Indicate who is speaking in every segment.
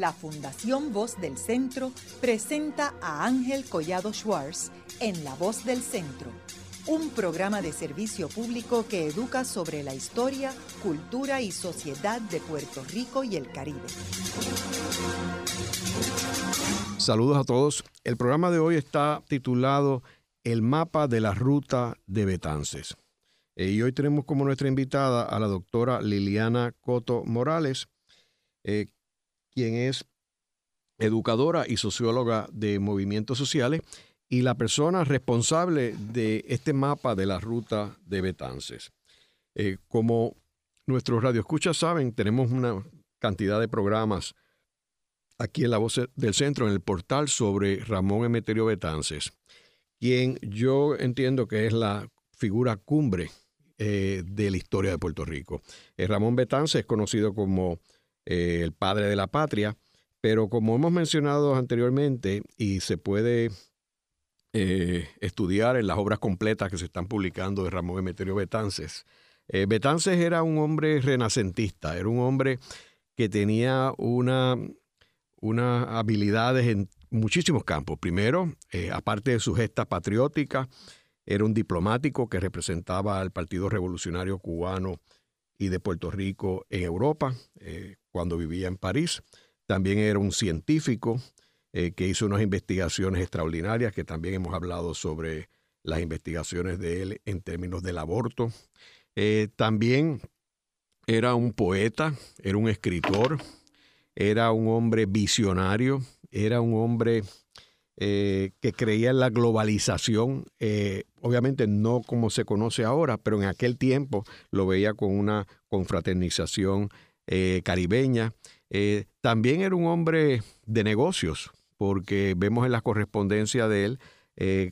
Speaker 1: la Fundación Voz del Centro presenta a Ángel Collado Schwartz en La Voz del Centro, un programa de servicio público que educa sobre la historia, cultura y sociedad de Puerto Rico y el Caribe.
Speaker 2: Saludos a todos. El programa de hoy está titulado El mapa de la ruta de Betances. Eh, y hoy tenemos como nuestra invitada a la doctora Liliana Coto Morales, eh, quien es educadora y socióloga de movimientos sociales y la persona responsable de este mapa de la ruta de Betances. Eh, como nuestros radioescuchas saben, tenemos una cantidad de programas aquí en La Voz del Centro, en el portal sobre Ramón Emeterio Betances, quien yo entiendo que es la figura cumbre eh, de la historia de Puerto Rico. Eh, Ramón Betances es conocido como eh, el padre de la patria, pero como hemos mencionado anteriormente y se puede eh, estudiar en las obras completas que se están publicando de Ramón Emeterio Betances, eh, Betances era un hombre renacentista, era un hombre que tenía una, unas habilidades en muchísimos campos. Primero, aparte de su gesta patriótica, era un diplomático que representaba al Partido Revolucionario Cubano y de Puerto Rico en Europa cuando vivía en París. También era un científico eh, que hizo unas investigaciones extraordinarias, que también hemos hablado sobre las investigaciones de él en términos del aborto. Eh, también era un poeta, era un escritor, era un hombre visionario, era un hombre eh, que creía en la globalización, obviamente no como se conoce ahora, pero en aquel tiempo lo veía con una confraternización eh, caribeña. también era un hombre de negocios, porque vemos en la correspondencia de él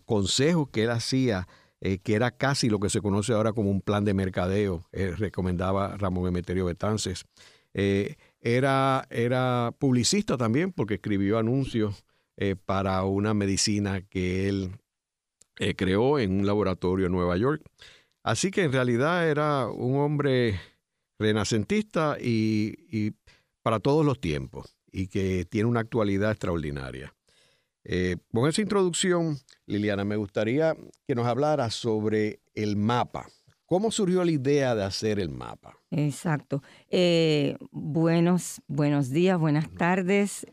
Speaker 2: consejos que él hacía, que era casi lo que se conoce ahora como un plan de mercadeo, recomendaba Ramón Emeterio Betances. era, era publicista también, porque escribió anuncios eh, para una medicina que él eh, creó en un laboratorio en Nueva York. Así que en realidad era un hombre renacentista y, para todos los tiempos y que tiene una actualidad extraordinaria. Eh, con esa introducción, Liliana, me gustaría que nos hablara sobre el mapa. ¿Cómo surgió la idea de hacer el mapa?
Speaker 3: Exacto. buenos, buenos días, buenas tardes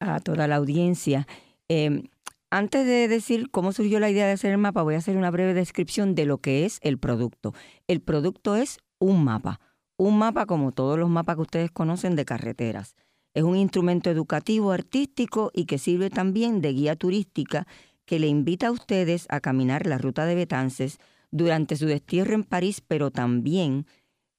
Speaker 3: a toda la audiencia. Em, antes de decir cómo surgió la idea de hacer el mapa, voy a hacer una breve descripción de lo que es el producto. El producto es un mapa, un mapa como todos los mapas que ustedes conocen de carreteras. Es un instrumento educativo, artístico y que sirve también de guía turística que le invita a ustedes a caminar la ruta de Betances durante su destierro en París, pero también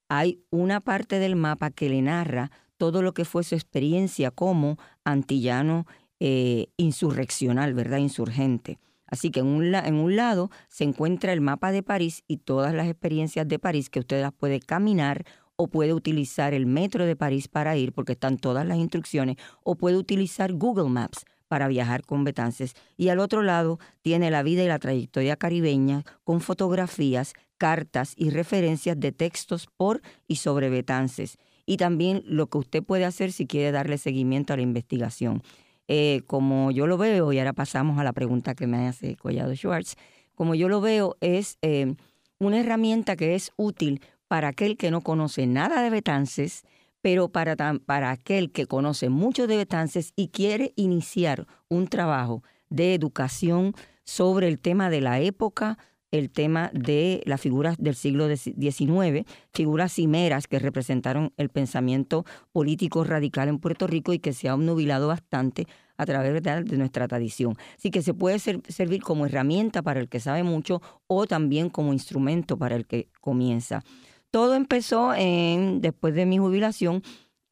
Speaker 3: hay una parte del mapa que le narra todo lo que fue su experiencia como antillano eh, insurreccional, ¿verdad? Insurgente. Así que en un, en un, lado se encuentra el mapa de París y todas las experiencias de París que usted las puede caminar o puede utilizar el metro de París para ir, porque están todas las instrucciones, o puede utilizar Google Maps para viajar con Betances. Y al otro lado tiene la vida y la trayectoria caribeña con fotografías, cartas y referencias de textos por y sobre Betances y también lo que usted puede hacer si quiere darle seguimiento a la investigación. Eh, como yo lo veo, y ahora pasamos a la pregunta que me hace Collado Schwartz, como yo lo veo es eh, una herramienta que es útil para aquel que no conoce nada de Betances, pero para, para aquel que conoce mucho de Betances y quiere iniciar un trabajo de educación sobre el tema de la época, el tema de las figuras del siglo XIX, figuras cimeras que representaron el pensamiento político radical en Puerto Rico y que se ha obnubilado bastante a través de nuestra tradición. Así que se puede servir como herramienta para el que sabe mucho o también como instrumento para el que comienza. Todo empezó en, después de mi jubilación,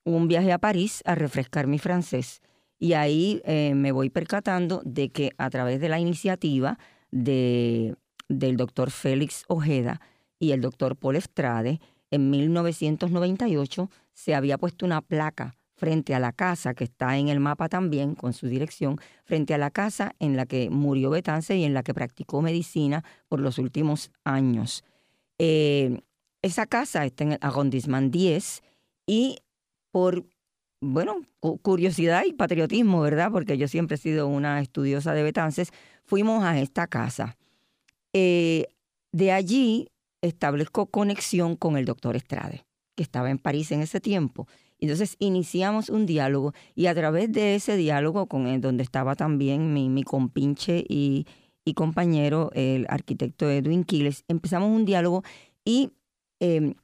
Speaker 3: un viaje a París a refrescar mi francés. Y ahí eh, me voy percatando de que a través de la iniciativa de del doctor Félix Ojeda y el doctor Paul Estrade, en 1998 se había puesto una placa frente a la casa, que está en el mapa también, con su dirección, frente a la casa en la que murió Betance y en la que practicó medicina por los últimos años. Eh, esa casa está en el arrondissement 10 y por bueno, curiosidad y patriotismo, ¿verdad? Porque yo siempre he sido una estudiosa de Betances, fuimos a esta casa. Eh, de allí establezco conexión con el doctor Estrade, que estaba en París en ese tiempo. Entonces iniciamos un diálogo y a través de ese diálogo, con donde estaba también mi, mi compinche y, y, compañero, el arquitecto Edwin Quiles, empezamos un diálogo y em,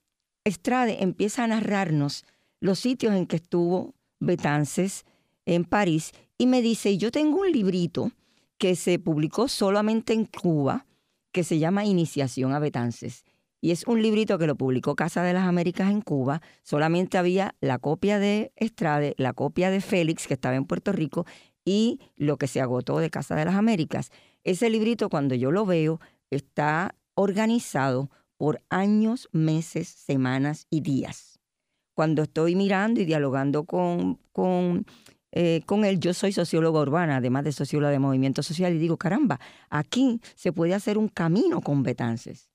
Speaker 3: Estrade empieza a narrarnos los sitios en que estuvo Betances en París y me dice, yo tengo un librito que se publicó solamente en Cuba, que se llama Iniciación a Betances. Y es un librito que lo publicó Casa de las Américas en Cuba. Solamente había la copia de Estrade, la copia de Félix, que estaba en Puerto Rico, y lo que se agotó de Casa de las Américas. Ese librito, cuando yo lo veo, está organizado por años, meses, semanas y días. Cuando estoy mirando y dialogando con, con eh, con él, yo soy socióloga urbana, además de socióloga de movimiento social, y digo, caramba, aquí se puede hacer un camino con Betances.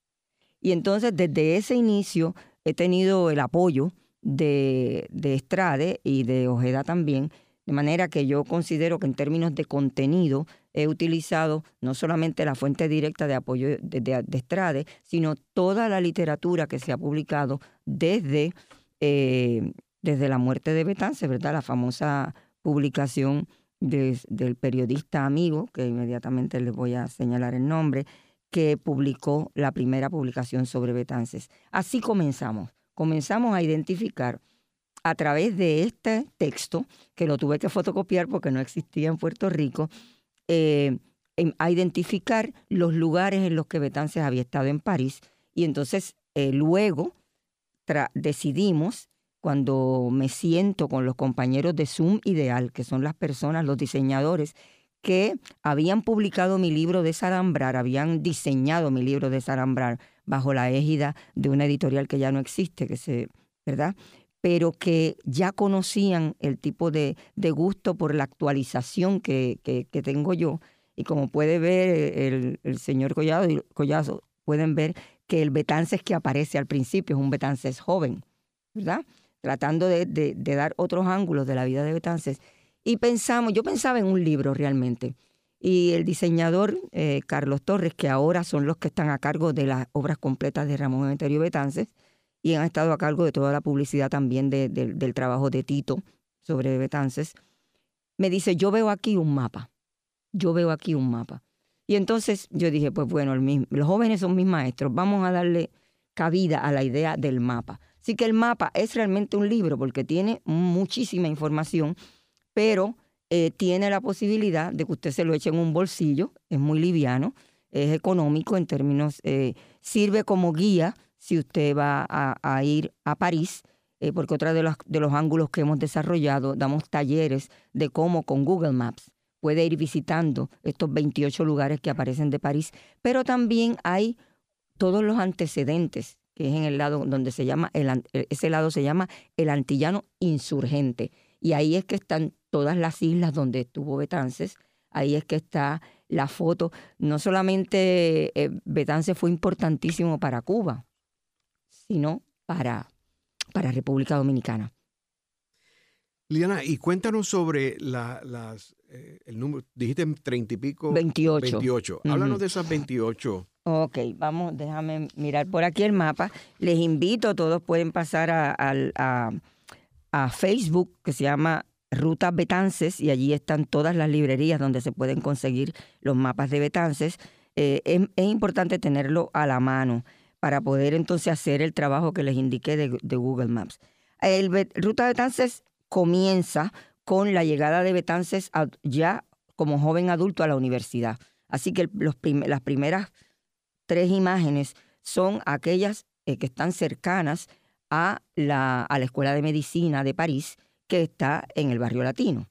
Speaker 3: Y entonces, desde ese inicio, he tenido el apoyo de, de Estrade y de Ojeda también, de manera que yo considero que en términos de contenido he utilizado no solamente la fuente directa de apoyo de, de, Estrade, sino toda la literatura que se ha publicado desde, eh, desde la muerte de Betances, ¿verdad? La famosa publicación del periodista amigo, que inmediatamente les voy a señalar el nombre, que publicó la primera publicación sobre Betances. Así comenzamos. Comenzamos a identificar a través de este texto, que lo tuve que fotocopiar porque no existía en Puerto Rico, eh, a identificar los lugares en los que Betances había estado en París. Y entonces eh, luego decidimos cuando me siento con los compañeros de Zoom Ideal, que son las personas, los diseñadores, que habían publicado mi libro de Sarambrar, habían diseñado mi libro de Sarambrar bajo la égida de una editorial que ya no existe, que se, ¿verdad? pero que ya conocían el tipo de, gusto por la actualización que, tengo yo. Y como puede ver el, señor Collado, Collazo, pueden ver que el Betances que aparece al principio es un Betances joven, ¿verdad? Tratando de, dar otros ángulos de la vida de Betances. Y pensamos, yo pensaba en un libro realmente. Y el diseñador eh, Carlos Torres, que ahora son los que están a cargo de las obras completas de Ramón Emeterio Betances, y han estado a cargo de toda la publicidad también del trabajo de Tito sobre Betances, me dice, yo veo aquí un mapa, yo veo aquí un mapa. Y entonces yo dije, pues bueno, los jóvenes son mis maestros, vamos a darle cabida a la idea del mapa. Así que el mapa es realmente un libro porque tiene muchísima información, pero eh, tiene la posibilidad de que usted se lo eche en un bolsillo, es muy liviano, es económico en términos, eh, sirve como guía si usted va a, ir a París, eh, porque otro de los, de los ángulos que hemos desarrollado, damos talleres de cómo con Google Maps puede ir visitando estos 28 lugares que aparecen de París, pero también hay todos los antecedentes que es en el lado donde se llama, el, e, ese lado se llama el antillano insurgente. Y ahí es que están todas las islas donde estuvo Betances, ahí es que está la foto. No solamente eh, Betances fue importantísimo para Cuba, sino para, para República Dominicana.
Speaker 2: Liana, y cuéntanos sobre las, eh, el número, dijiste treinta y pico.
Speaker 3: 28.
Speaker 2: 28. Háblanos de esas 28
Speaker 3: Ok, vamos, déjame mirar por aquí el mapa. Les invito, todos pueden pasar a, Facebook, que se llama Rutas Betances, y allí están todas las librerías donde se pueden conseguir los mapas de Betances. Eh, es, importante tenerlo a la mano para poder entonces hacer el trabajo que les indiqué de, Google Maps. El Ruta Betances comienza con la llegada de Betances ya como joven adulto a la universidad. Así que los las primeras tres imágenes son aquellas eh, que están cercanas a la, a la Escuela de Medicina de París, que está en el barrio latino.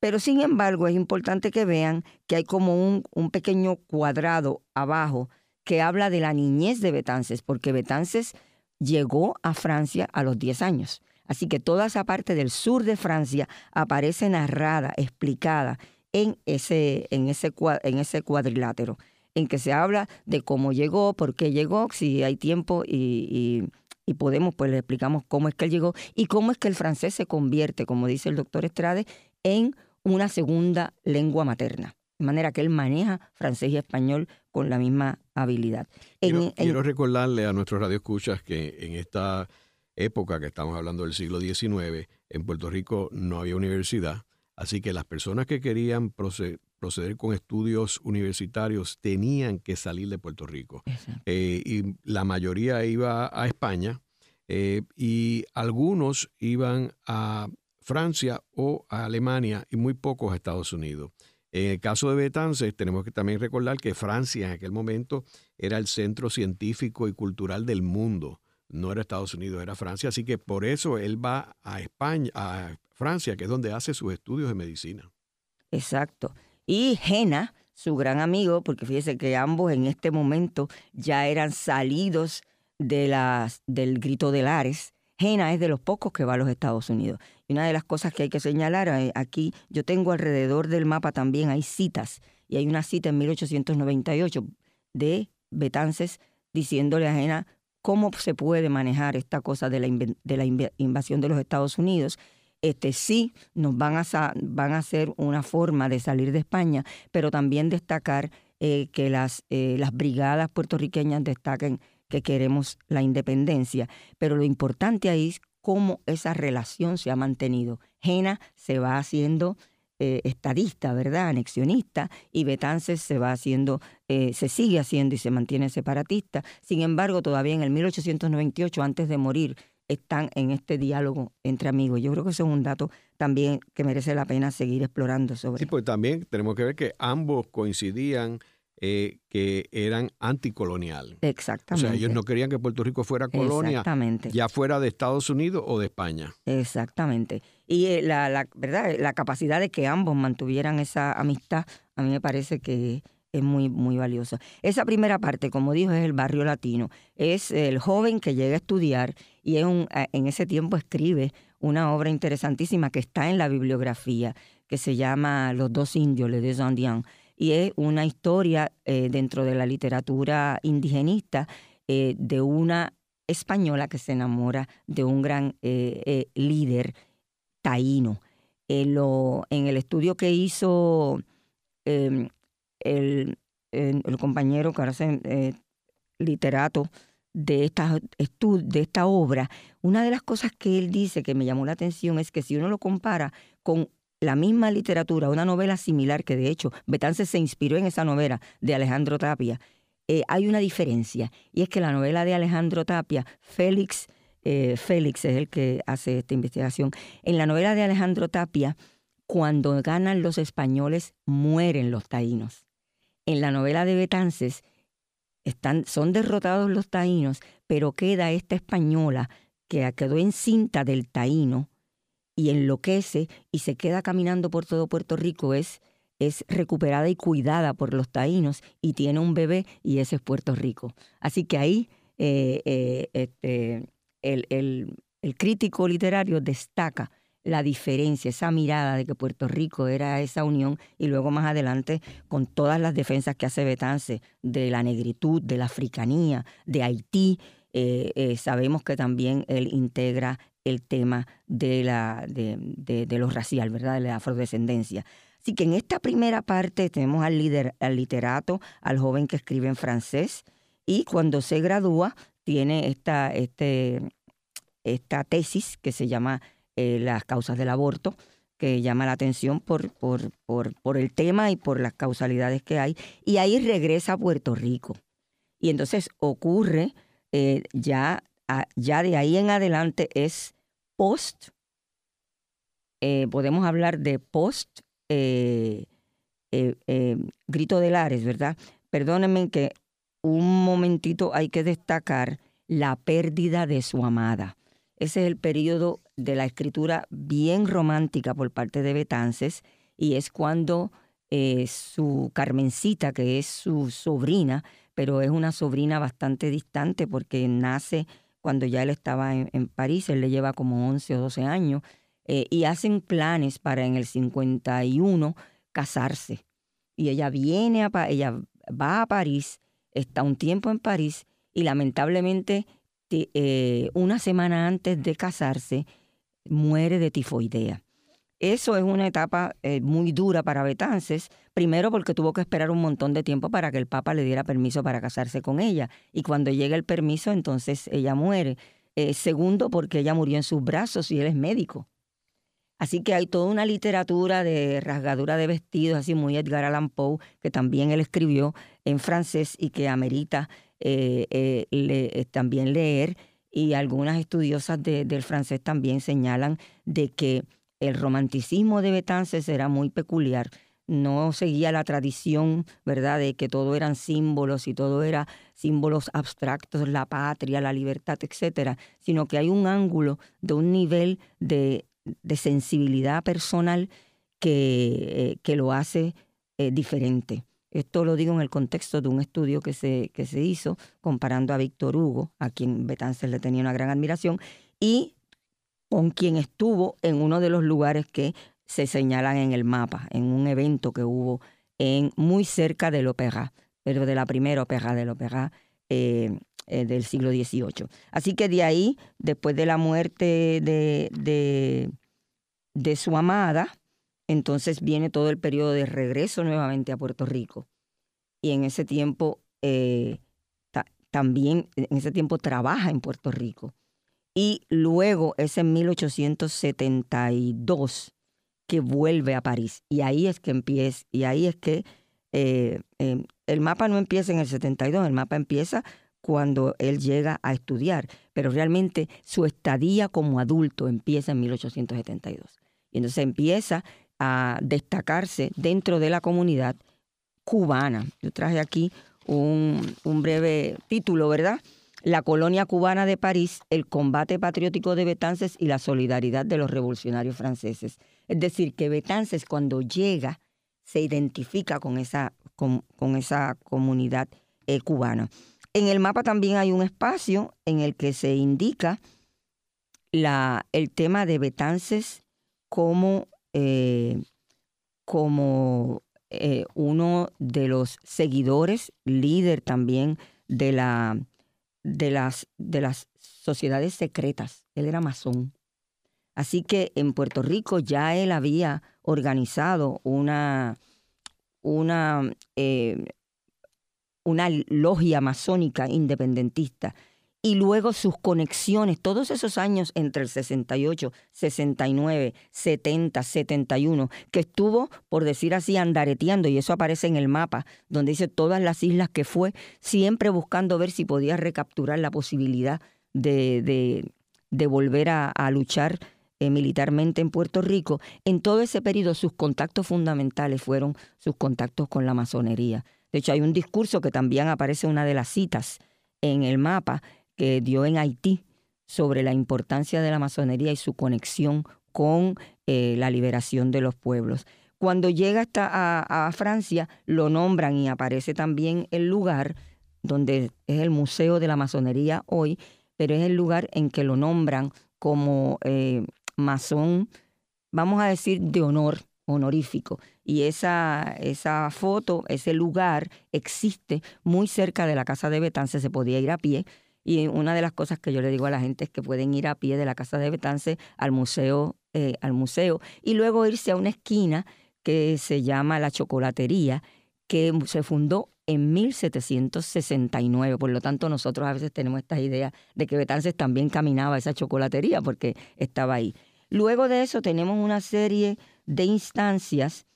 Speaker 3: Pero sin embargo es importante que vean que hay como un, un pequeño cuadrado abajo que habla de la niñez de Betances, porque Betances llegó a Francia a los 10 años. Así que toda esa parte del sur de Francia aparece narrada, explicada en ese, en ese, en ese cuadrilátero en que se habla de cómo llegó, por qué llegó, si hay tiempo y, y podemos, pues le explicamos cómo es que él llegó y cómo es que el francés se convierte, como dice el doctor Estrade, en una segunda lengua materna. De manera que él maneja francés y español con la misma habilidad.
Speaker 2: Quiero, recordarle a nuestros radioescuchas que en esta época que estamos hablando del siglo XIX, en Puerto Rico no había universidad, así que las personas que querían proceder, con estudios universitarios tenían que salir de Puerto Rico. Eh, y la mayoría iba a España eh, y algunos iban a Francia o a Alemania y muy pocos a Estados Unidos. En el caso de Betances, tenemos que también recordar que Francia en aquel momento era el centro científico y cultural del mundo. No era Estados Unidos, era Francia. Así que por eso él va a España, a Francia, que es donde hace sus estudios de medicina.
Speaker 3: Exacto. Y Jena, su gran amigo, porque fíjese que ambos en este momento ya eran salidos de las, del grito de Lares. Jena es de los pocos que va a los Estados Unidos. Y una de las cosas que hay que señalar eh, aquí, yo tengo alrededor del mapa también, hay citas, y hay una cita en 1898 de Betances diciéndole a Jena cómo se puede manejar esta cosa de la, de la invasión de los Estados Unidos. Este, sí, nos van a, van a hacer una forma de salir de España, pero también destacar eh, que las, eh, las brigadas puertorriqueñas destaquen que queremos la independencia. Pero lo importante ahí es cómo esa relación se ha mantenido. Jena se va haciendo eh, estadista, ¿verdad? Anexionista, y Betances se va haciendo, se sigue haciendo y se mantiene separatista. Sin embargo, todavía en el 1898, antes de morir, están en este diálogo entre amigos. Yo creo que eso es un dato también que merece la pena seguir explorando sobre.
Speaker 2: Sí, pues también tenemos que ver que ambos coincidían eh, que eran anticolonial.
Speaker 3: Exactamente.
Speaker 2: O sea, ellos no querían que Puerto Rico fuera colonia, ya fuera de Estados Unidos o de España.
Speaker 3: Exactamente. Y eh, la, la, ¿verdad? la capacidad de que ambos mantuvieran esa amistad, a mí me parece que es muy, muy valiosa. Esa primera parte, como dijo, es el barrio latino. Es el joven que llega a estudiar y un, en ese tiempo escribe una obra interesantísima que está en la bibliografía, que se llama Los dos indios, Les deux indiens y es una historia eh, dentro de la literatura indigenista eh, de una española que se enamora de un gran eh, líder taíno. Lo, en el estudio que hizo em, el, el, compañero que ahora es literato de esta, de esta obra, una de las cosas que él dice que me llamó la atención es que si uno lo compara con la misma literatura, una novela similar, que de hecho Betance se inspiró en esa novela de Alejandro Tapia, eh, hay una diferencia, y es que la novela de Alejandro Tapia, Félix, eh, Félix es el que hace esta investigación, en la novela de Alejandro Tapia, cuando ganan los españoles, mueren los taínos. En la novela de Betances, están, son derrotados los taínos, pero queda esta española que quedó encinta del taíno, y enloquece y se queda caminando por todo Puerto Rico es, es recuperada y cuidada por los taínos y tiene un bebé y ese es Puerto Rico. Así que ahí eh, eh, este, el, el, el crítico literario destaca la diferencia, esa mirada de que Puerto Rico era esa unión y luego más adelante con todas las defensas que hace Betance de la negritud, de la africanía, de Haití, eh, sabemos que también él integra el tema de, la, de, de, lo racial, ¿verdad? De la afrodescendencia. Así que en esta primera parte tenemos al, al literato, al joven que escribe en francés, y cuando se gradúa tiene esta, este, esta tesis que se llama eh, Las causas del aborto, que llama la atención por, por, por, por el tema y por las causalidades que hay, y ahí regresa a Puerto Rico. Y entonces ocurre eh, ya, ya de ahí en adelante es post, eh, podemos hablar de post grito de Lares, ¿verdad? Perdónenme que un momentito hay que destacar la pérdida de su amada. Ese es el periodo de la escritura bien romántica por parte de Betances y es cuando su Carmencita, que es su sobrina, pero es una sobrina bastante distante porque nace cuando ya él estaba en, París, él le lleva como 11 o 12 años, eh, y hacen planes para en el 51 casarse. Y ella viene a ella va a París, está un tiempo en París y lamentablemente eh, una semana antes de casarse, muere de tifoidea. Eso es una etapa eh, muy dura para Betances, primero porque tuvo que esperar un montón de tiempo para que el Papa le diera permiso para casarse con ella. Y cuando llega el permiso, entonces ella muere. Eh, segundo, porque ella murió en sus brazos y él es médico. Así que hay toda una literatura de rasgadura de vestidos, así muy Edgar Allan Poe, que también él escribió en francés y que amerita eh, también leer. Y algunas estudiosas del francés también señalan de que el romanticismo de Betances era muy peculiar. No seguía la tradición, ¿verdad?, de que todo eran símbolos y todo era símbolos abstractos, la patria, la libertad, etcétera, sino que hay un ángulo de un nivel de, sensibilidad personal que, eh, que lo hace eh, diferente. Esto lo digo en el contexto de un estudio que se, que se hizo comparando a Víctor Hugo, a quien Betances le tenía una gran admiración, y con quien estuvo en uno de los lugares que se señalan en el mapa, en un evento que hubo en muy cerca del Opéra, pero de la primera ópera del Opéra eh, eh, del siglo XVIII. Así que de ahí, después de la muerte de, de, de su amada, entonces viene todo el periodo de regreso nuevamente a Puerto Rico. Y en ese tiempo eh, también, en ese tiempo trabaja en Puerto Rico y luego es en 1872 que vuelve a París. Y ahí es que empieza, y ahí es que eh, em, el mapa no empieza en el 72, el mapa empieza cuando él llega a estudiar, pero realmente su estadía como adulto empieza en 1872. Y entonces empieza a destacarse dentro de la comunidad cubana. Yo traje aquí un, un breve título, ¿verdad? la colonia cubana de París, el combate patriótico de Betances y la solidaridad de los revolucionarios franceses. Es decir, que Betances cuando llega se identifica con esa, con, esa comunidad eh, cubana. En el mapa también hay un espacio en el que se indica la, el tema de Betances como, eh, como eh, uno de los seguidores, líder también de la de las, de las sociedades secretas. Él era masón. Así que en Puerto Rico ya él había organizado una, una, eh, una logia masónica independentista y luego sus conexiones, todos esos años entre el 68, 69, 70, 71, que estuvo, por decir así, andareteando, y eso aparece en el mapa, donde dice todas las islas que fue, siempre buscando ver si podía recapturar la posibilidad de, de, volver a, luchar eh, militarmente en Puerto Rico. En todo ese periodo sus contactos fundamentales fueron sus contactos con la masonería. De hecho, hay un discurso que también aparece una de las citas en el mapa, que dio en Haití sobre la importancia de la masonería y su conexión con eh, la liberación de los pueblos. Cuando llega hasta a, Francia, lo nombran y aparece también el lugar donde es el Museo de la Masonería hoy, pero es el lugar en que lo nombran como eh, masón, vamos a decir, de honor, honorífico. Y esa, esa foto, ese lugar existe muy cerca de la casa de Betance, se podía ir a pie, y una de las cosas que yo le digo a la gente es que pueden ir a pie de la casa de Betance al museo, eh, al museo y luego irse a una esquina que se llama la chocolatería, que se fundó en 1769. Por lo tanto, nosotros a veces tenemos esta idea de que Betances también caminaba a esa chocolatería porque estaba ahí. Luego de eso tenemos una serie de instancias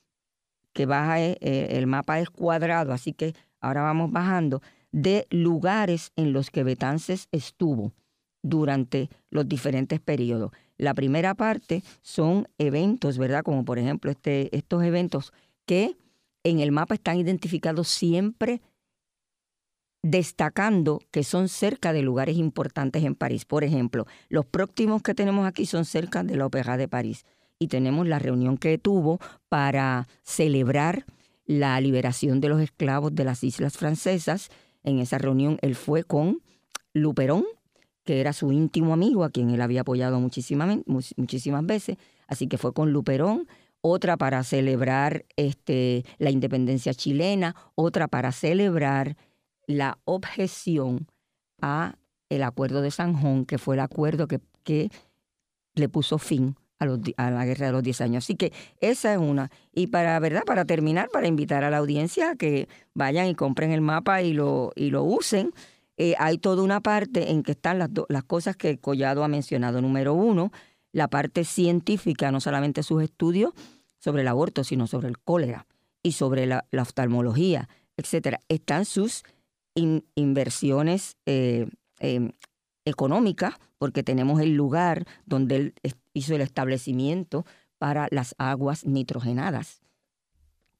Speaker 3: que baja, eh, el mapa es cuadrado, así que ahora vamos bajando de lugares en los que Betances estuvo durante los diferentes periodos. La primera parte son eventos, ¿verdad? Como por ejemplo este, estos eventos que en el mapa están identificados siempre destacando que son cerca de lugares importantes en París. Por ejemplo, los próximos que tenemos aquí son cerca de la Ópera de París y tenemos la reunión que tuvo para celebrar la liberación de los esclavos de las islas francesas en esa reunión él fue con Luperón, que era su íntimo amigo, a quien él había apoyado muchísimas, veces. Así que fue con Luperón, otra para celebrar este, la independencia chilena, otra para celebrar la objeción a el acuerdo de San Juan, que fue el acuerdo que, que le puso fin a, la guerra de los 10 años. Así que esa es una. Y para, ¿verdad? Para terminar, para invitar a la audiencia a que vayan y compren el mapa y lo, y lo usen. Eh, hay toda una parte en que están las, las cosas que Collado ha mencionado. Número uno, la parte científica, no solamente sus estudios sobre el aborto, sino sobre el cólera y sobre la, oftalmología, etcétera. Están sus inversiones eh, em, económicas, porque tenemos el lugar donde él hizo el establecimiento para las aguas nitrogenadas,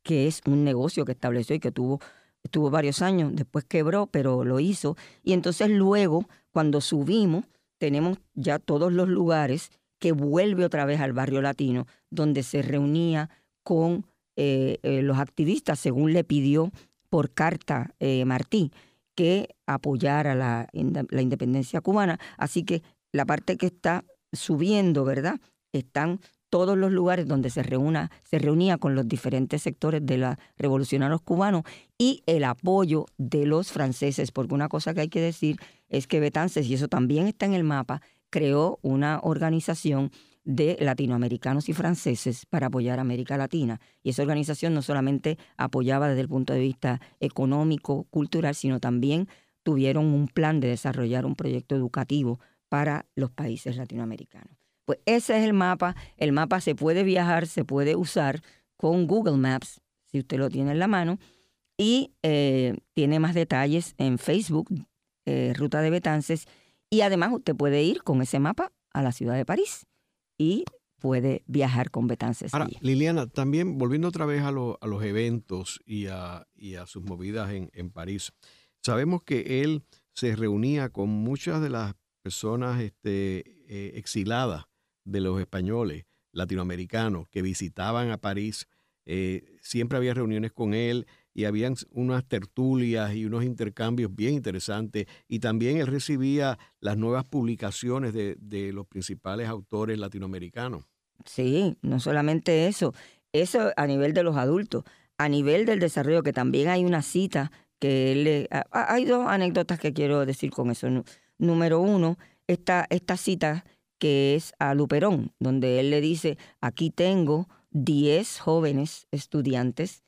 Speaker 3: que es un negocio que estableció y que tuvo, varios años, después quebró, pero lo hizo. Y entonces luego, cuando subimos, tenemos ya todos los lugares que vuelve otra vez al barrio latino, donde se reunía con eh, eh, los activistas, según le pidió por carta eh, Martí, que apoyara la, la independencia cubana. Así que la parte que está subiendo, ¿verdad? Están todos los lugares donde se, reúna, se reunía con los diferentes sectores de los revolucionarios cubanos y el apoyo de los franceses, porque una cosa que hay que decir es que Betances, y eso también está en el mapa, creó una organización de latinoamericanos y franceses para apoyar a América Latina. Y esa organización no solamente apoyaba desde el punto de vista económico, cultural, sino también tuvieron un plan de desarrollar un proyecto educativo para los países latinoamericanos. Pues ese es el mapa. El mapa se puede viajar, se puede usar con Google Maps, si usted lo tiene en la mano, y eh, tiene más detalles en Facebook, eh, Ruta de Betances, y además usted puede ir con ese mapa a la ciudad de París y puede viajar con Betances.
Speaker 2: Ahora, Liliana, también volviendo otra vez a, los eventos y a, sus movidas en, en París, sabemos que él se reunía con muchas de las personas este, eh, exiladas de los españoles latinoamericanos que visitaban a París. Eh, siempre había reuniones con él y habían unas tertulias y unos intercambios bien interesantes. Y también él recibía las nuevas publicaciones de, de los principales autores latinoamericanos.
Speaker 3: Sí, no solamente eso, eso a nivel de los adultos, a nivel del desarrollo, que también hay una cita que él... Hay dos anécdotas que quiero decir con eso número uno, esta, esta cita que es a Luperón, donde él le dice, aquí tengo 10 jóvenes estudiantes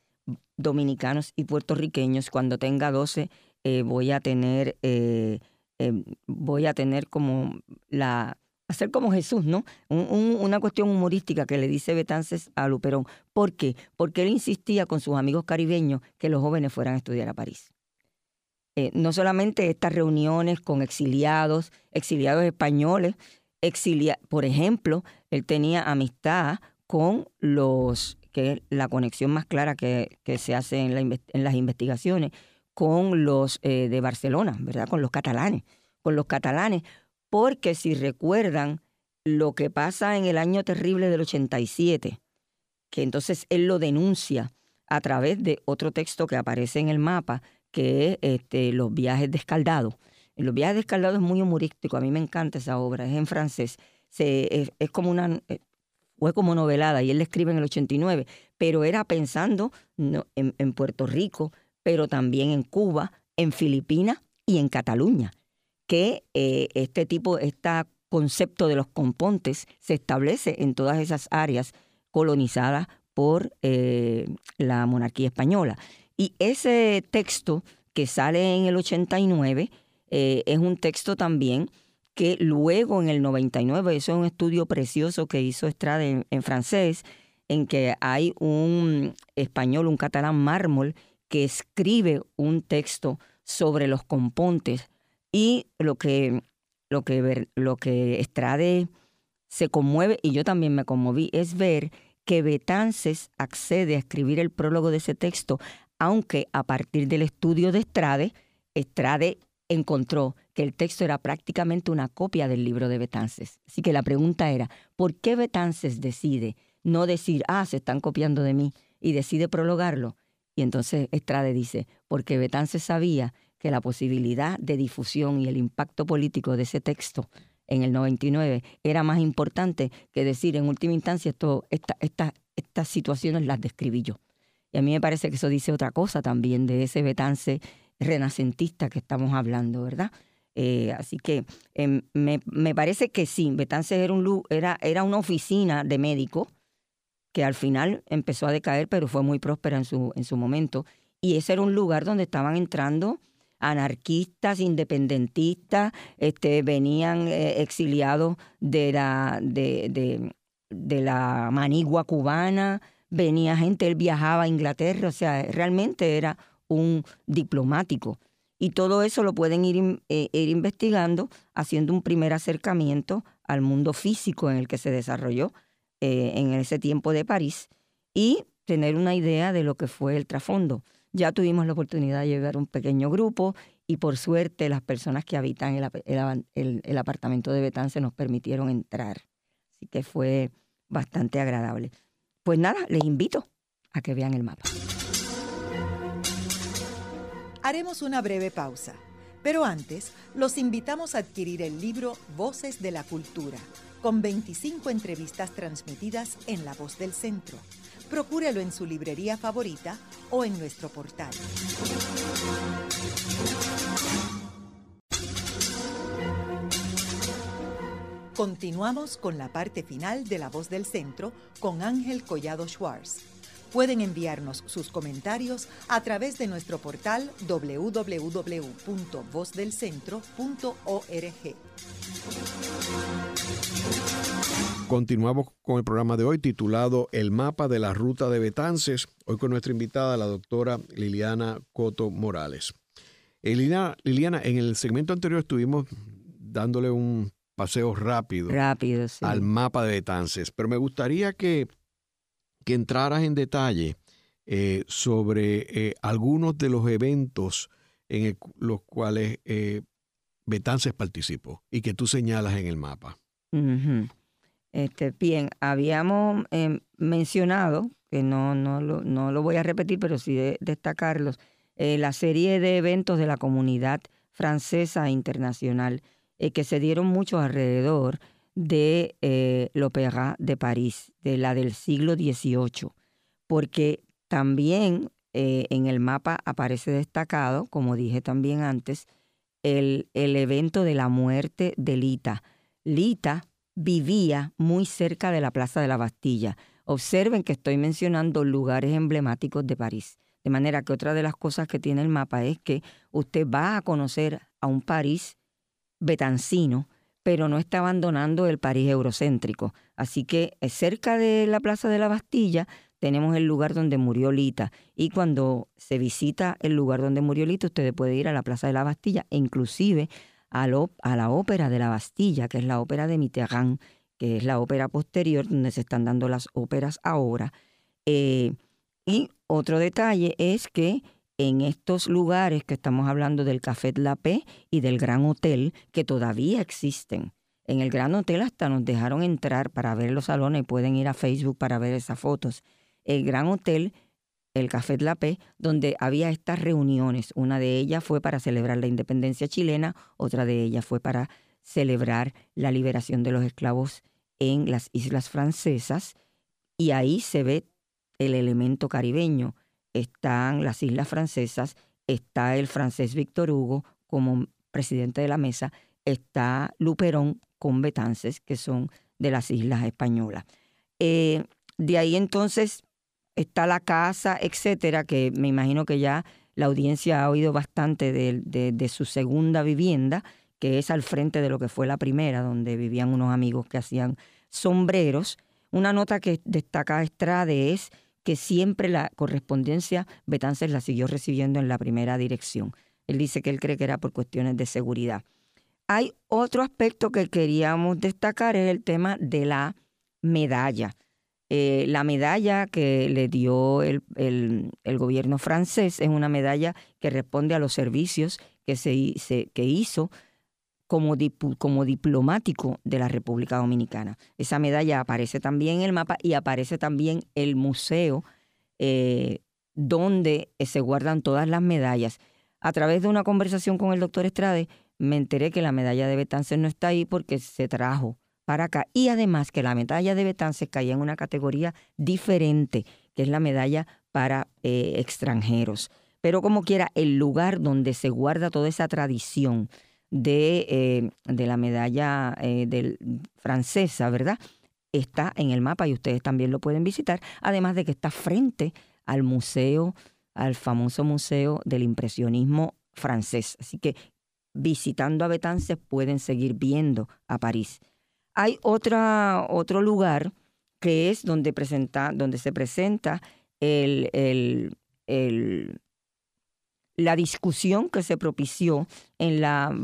Speaker 3: dominicanos y puertorriqueños, cuando tenga 12 eh, voy a tener, eh, em, voy a tener como la, hacer como Jesús, ¿no? una cuestión humorística que le dice Betances a Luperón. ¿Por qué? Porque él insistía con sus amigos caribeños que los jóvenes fueran a estudiar a París. Eh, no solamente estas reuniones con exiliados, exiliados españoles, exilia por ejemplo, él tenía amistad con los, que es la conexión más clara que, se hace en, en, las investigaciones, con los eh, de Barcelona, ¿verdad? Con los catalanes, con los catalanes, porque si recuerdan lo que pasa en el año terrible del 87, que entonces él lo denuncia a través de otro texto que aparece en el mapa, que es este, Los viajes de Escaldado. Los viajes de Escaldado es muy humorístico, a mí me encanta esa obra, es en francés. Se, es, como una, eh, fue como novelada y él la escribe en el 89, pero era pensando en, Puerto Rico, pero también en Cuba, en Filipinas y en Cataluña, que eh, este tipo, este concepto de los compontes se establece en todas esas áreas colonizadas por eh, la monarquía española. Y ese texto que sale en el 89 eh, es un texto también que luego en el 99, eso es un estudio precioso que hizo Estrada en, francés, en que hay un español, un catalán mármol, que escribe un texto sobre los compontes. Y lo que, lo que, lo que Estrade se conmueve, y yo también me conmoví, es ver que Betances accede a escribir el prólogo de ese texto aunque a partir del estudio de Estrade, Estrade encontró que el texto era prácticamente una copia del libro de Betances. Así que la pregunta era, ¿por qué Betances decide no decir, ah, se están copiando de mí, y decide prologarlo? Y entonces Estrade dice, porque Betances sabía que la posibilidad de difusión y el impacto político de ese texto en el 99 era más importante que decir, en última instancia, esto, estas situaciones las describí yo. Y a mí me parece que eso dice otra cosa también de ese Betance renacentista que estamos hablando, ¿verdad? Eh, así que em, me, parece que sí, Betances era, un, era, era una oficina de médico que al final empezó a decaer, pero fue muy próspera en su, en su momento. Y ese era un lugar donde estaban entrando anarquistas, independentistas, este, venían eh, exiliados de la, de, de, la manigua cubana, venía gente, él viajaba a Inglaterra, o sea, realmente era un diplomático. Y todo eso lo pueden ir, eh, ir investigando, haciendo un primer acercamiento al mundo físico en el que se desarrolló eh, en ese tiempo de París y tener una idea de lo que fue el trasfondo. Ya tuvimos la oportunidad de llevar un pequeño grupo y por suerte las personas que habitan el, el, apartamento de Betance nos permitieron entrar. Así que fue bastante agradable. Pues nada, les invito a que vean el mapa.
Speaker 1: Haremos una breve pausa, pero antes los invitamos a adquirir el libro Voces de la Cultura, con 25 entrevistas transmitidas en La Voz del Centro procúrelo en su librería favorita o en nuestro portal. Continuamos con la parte final de La Voz del Centro con Ángel Collado Schwartz. Pueden enviarnos sus comentarios a través de nuestro portal www.vozdelcentro.org.
Speaker 2: Continuamos con el programa de hoy titulado El mapa de la ruta de Betances, hoy con nuestra invitada, la doctora Liliana Coto Morales. Liliana, en el segmento anterior estuvimos dándole un paseo rápido, al mapa de Betances, pero me gustaría que, que entraras en detalle eh, sobre eh, algunos de los eventos en los cuales Betances participó y que tú señalas en el mapa.
Speaker 3: Este, bien, habíamos em, mencionado, que no, no, lo, no lo voy a repetir, pero sí destacarlos, eh, la serie de eventos de la comunidad francesa e internacional eh, que se dieron mucho alrededor de eh, l'Opéra de París, de la del siglo XVIII, porque también en el mapa aparece destacado, como dije también antes, el, el evento de la muerte de Lita. Lita vivía muy cerca de la Plaza de la Bastilla. Observen que estoy mencionando lugares emblemáticos de París. De manera que otra de las cosas que tiene el mapa es que usted va a conocer a un París betancino, pero no está abandonando el París eurocéntrico. Así que eh, cerca de la Plaza de la Bastilla tenemos el lugar donde murió Lita. Y cuando se visita el lugar donde murió Lita, usted puede ir a la Plaza de la Bastilla e inclusive a, la ópera de la Bastilla, que es la ópera de Mitterrand, que es la ópera posterior donde se están dando las óperas ahora. Eh, y otro detalle es que en estos lugares que estamos hablando del Café de la Paix y del Gran Hotel, que todavía existen, en el Gran Hotel hasta nos dejaron entrar para ver los salones, pueden ir a Facebook para ver esas fotos. El Gran Hotel el Café de la P, donde había estas reuniones. Una de ellas fue para celebrar la independencia chilena, otra de ellas fue para celebrar la liberación de los esclavos en las islas francesas. Y ahí se ve el elemento caribeño. Están las islas francesas, está el francés Víctor Hugo como presidente de la mesa, está Luperón con Betances, que son de las islas españolas. Eh, de ahí entonces está la casa, etcétera, que me imagino que ya la audiencia ha oído bastante de, su segunda vivienda, que es al frente de lo que fue la primera, donde vivían unos amigos que hacían sombreros. Una nota que destaca Estrade es que siempre la correspondencia Betances la siguió recibiendo en la primera dirección. Él dice que él cree que era por cuestiones de seguridad. Hay otro aspecto que queríamos destacar, es el tema de la medalla. Eh, la medalla que le dio el, gobierno francés es una medalla que responde a los servicios que, se, que hizo como, diplomático de la República Dominicana. Esa medalla aparece también en el mapa y aparece también el museo eh, donde se guardan todas las medallas. A través de una conversación con el doctor Estrade, me enteré que la medalla de Betances no está ahí porque se trajo para acá. Y además que la medalla de Betances caía en una categoría diferente, que es la medalla para eh, extranjeros. Pero como quiera, el lugar donde se guarda toda esa tradición de, eh, de la medalla del, francesa, ¿verdad? Está en el mapa y ustedes también lo pueden visitar, además de que está frente al museo, al famoso museo del impresionismo francés. Así que visitando a Betances pueden seguir viendo a París. Hay otra, otro lugar que es donde, presenta, donde se presenta el, el, la discusión que se propició en la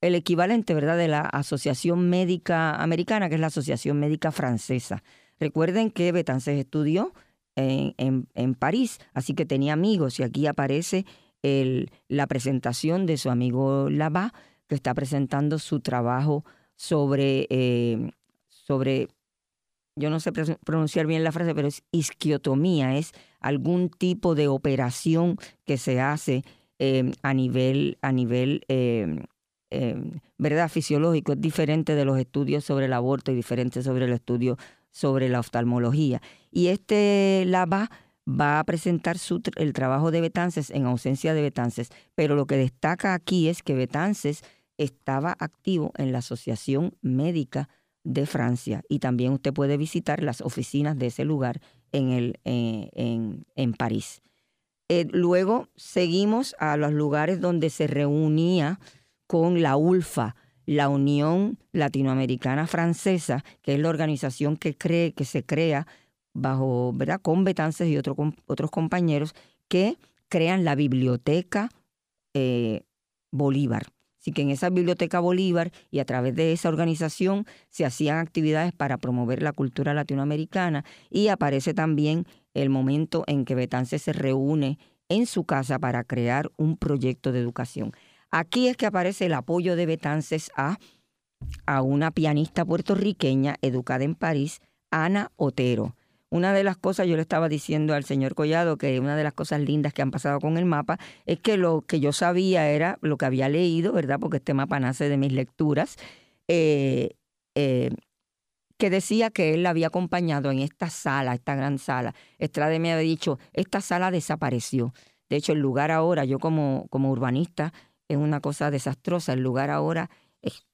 Speaker 3: el equivalente ¿verdad? de la Asociación Médica Americana, que es la Asociación Médica Francesa. Recuerden que Betances estudió en, en, París, así que tenía amigos y aquí aparece la presentación de su amigo Lava, que está presentando su trabajo sobre, eh, sobre, yo no sé pronunciar bien la frase, pero es isquiotomía, es algún tipo de operación que se hace eh, a nivel, a nivel eh, ¿verdad? fisiológico, es diferente de los estudios sobre el aborto y diferente sobre el estudio sobre la oftalmología. Y este Lava va a presentar su, el trabajo de Betances en ausencia de Betances, pero lo que destaca aquí es que Betances estaba activo en la Asociación Médica de Francia y también usted puede visitar las oficinas de ese lugar en, el, eh, en, en, París. Eh, luego seguimos a los lugares donde se reunía con la ULFA, la Unión Latinoamericana Francesa, que es la organización que, cree, que se crea bajo, ¿verdad? Con Betances y otro, otros compañeros que crean la Biblioteca eh, Bolívar. Así que en esa Biblioteca Bolívar y a través de esa organización se hacían actividades para promover la cultura latinoamericana y aparece también el momento en que Betances se reúne en su casa para crear un proyecto de educación. Aquí es que aparece el apoyo de Betances a, a una pianista puertorriqueña educada en París, Ana Otero. Una de las cosas, yo le estaba diciendo al señor Collado que una de las cosas lindas que han pasado con el mapa es que lo que yo sabía era lo que había leído, ¿verdad? Porque este mapa nace de mis lecturas, eh, eh, que decía que él la había acompañado en esta sala, esta gran sala. Estrade me había dicho, esta sala desapareció. De hecho, el lugar ahora, yo como, como urbanista, es una cosa desastrosa. El lugar ahora es,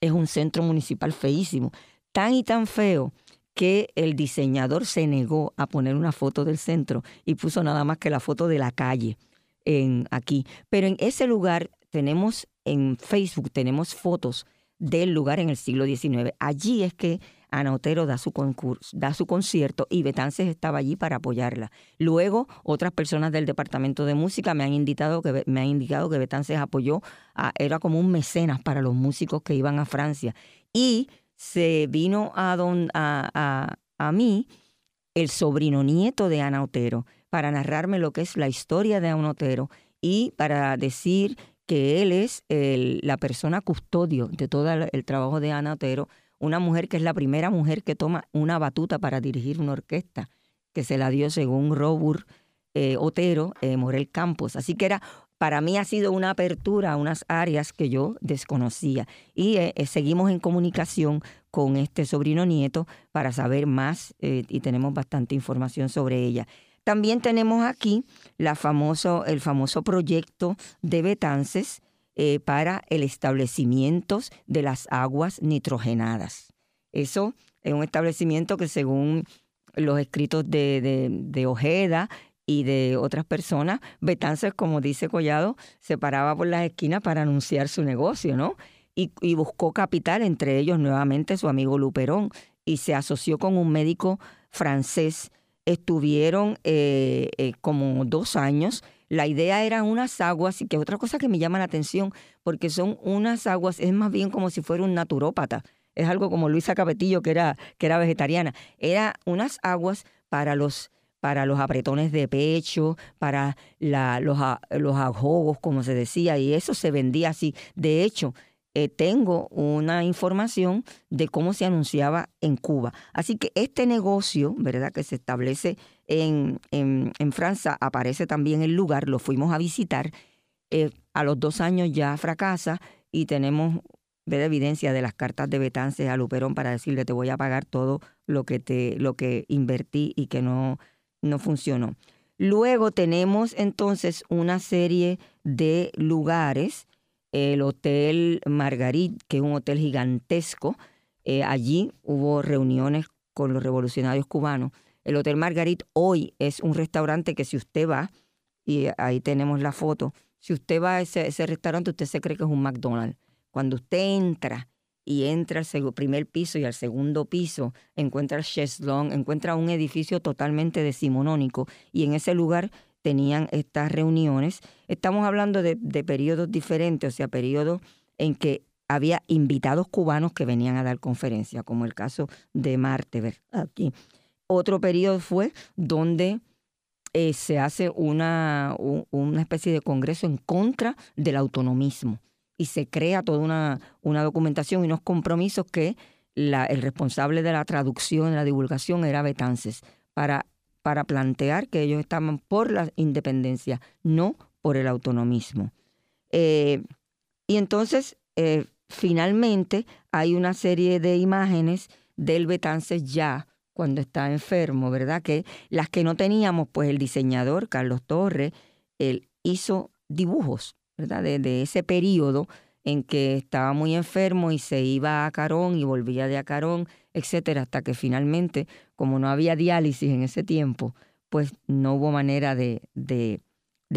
Speaker 3: es un centro municipal feísimo, tan y tan feo que el diseñador se negó a poner una foto del centro y puso nada más que la foto de la calle en, aquí. Pero en ese lugar tenemos, en Facebook tenemos fotos del lugar en el siglo XIX. Allí es que Ana Otero da su, concurso, da su concierto y Betances estaba allí para apoyarla. Luego, otras personas del departamento de música me han, indicado que, me han indicado que Betances apoyó, era como un mecenas para los músicos que iban a Francia. Y se vino a, don, a, a, mí el sobrino nieto de Ana Otero para narrarme lo que es la historia de Ana Otero y para decir que él es la persona custodio de todo el trabajo de Ana Otero, una mujer que es la primera mujer que toma una batuta para dirigir una orquesta, que se la dio según Robur eh, Otero, eh, Morel Campos. Así que era para mí ha sido una apertura a unas áreas que yo desconocía. Y eh, eh, seguimos en comunicación con este sobrino nieto para saber más eh, y tenemos bastante información sobre ella. También tenemos aquí el famoso proyecto de Betances para el establecimiento de las aguas nitrogenadas. Eso es un establecimiento que según los escritos de Ojeda y de otras personas, Betances, como dice Collado, se paraba por las esquinas para anunciar su negocio, ¿no? Y, buscó capital, entre ellos nuevamente su amigo Luperón, y se asoció con un médico francés. Estuvieron eh, eh, como dos años. La idea era unas aguas, y que es otra cosa que me llama la atención, porque son unas aguas, es más bien como si fuera un naturópata. Es algo como Luisa Capetillo, que era, que era vegetariana. Era unas aguas para los para los apretones de pecho, para la, los, los ajogos, como se decía, y eso se vendía así. De hecho, eh, tengo una información de cómo se anunciaba en Cuba. Así que este negocio, ¿verdad?, que se establece en, en, Francia, aparece también el lugar, lo fuimos a visitar. Eh, a los dos años ya fracasa y tenemos ver evidencia de las cartas de Betances a Luperón para decirle te voy a pagar todo lo que te lo que invertí y que no no funcionó. Luego tenemos entonces una serie de lugares el Hotel Margarit, que es un hotel gigantesco. Eh, allí hubo reuniones con los revolucionarios cubanos. El Hotel Margarit hoy es un restaurante que si usted va, y ahí tenemos la foto, si usted va a ese, ese restaurante, usted se cree que es un McDonald's. Cuando usted entra y entra al primer piso y al segundo piso, encuentra el encuentra un edificio totalmente decimonónico y en ese lugar tenían estas reuniones. Estamos hablando de, de periodos diferentes, o sea, periodos en que había invitados cubanos que venían a dar conferencias, como el caso de Marte, aquí. Otro periodo fue donde eh, se hace una, una especie de congreso en contra del autonomismo y se crea toda una, una documentación y unos compromisos que el responsable de la traducción y la divulgación era Betances, para para plantear que ellos estaban por la independencia, no por el autonomismo. Eh, y entonces, eh, finalmente, hay una serie de imágenes del Betances ya cuando está enfermo, ¿verdad? Que las que no teníamos, pues el diseñador Carlos Torres, él hizo dibujos, De, ese periodo en que estaba muy enfermo y se iba a Carón y volvía de Acarón, etcétera, hasta que finalmente como no había diálisis en ese tiempo, pues no hubo manera de, de,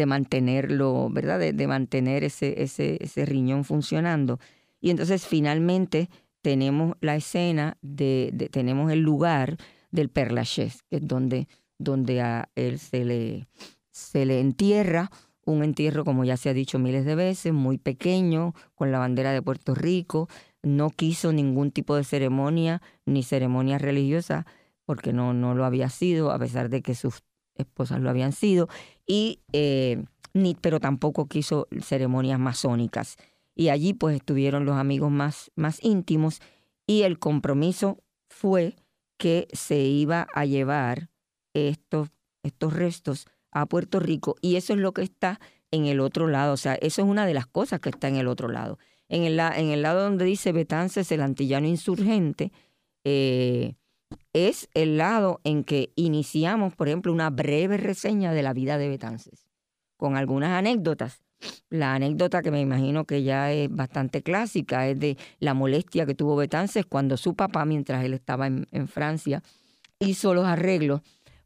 Speaker 3: mantenerlo, ¿verdad? De, mantener ese, ese, ese, riñón funcionando. Y entonces finalmente tenemos la escena, de, tenemos el lugar del Perlachés, que es donde, donde a él se le, se le entierra un entierro, como ya se ha dicho miles de veces, muy pequeño, con la bandera de Puerto Rico. No quiso ningún tipo de ceremonia, ni ceremonia religiosa, porque no, no lo había sido, a pesar de que sus esposas lo habían sido, y, eh, ni, pero tampoco quiso ceremonias masónicas. Y allí pues estuvieron los amigos más, más íntimos y el compromiso fue que se iba a llevar estos, estos restos a Puerto Rico y eso es lo que está en el otro lado, o sea, eso es una de las cosas que está en el otro lado. En el, en el lado donde dice Betances, el antillano insurgente, eh, es el lado en que iniciamos, por ejemplo, una breve reseña de la vida de Betances, con algunas anécdotas. La anécdota que me imagino que ya es bastante clásica es de la molestia que tuvo Betances cuando su papá, mientras él estaba en, en Francia, hizo los arreglos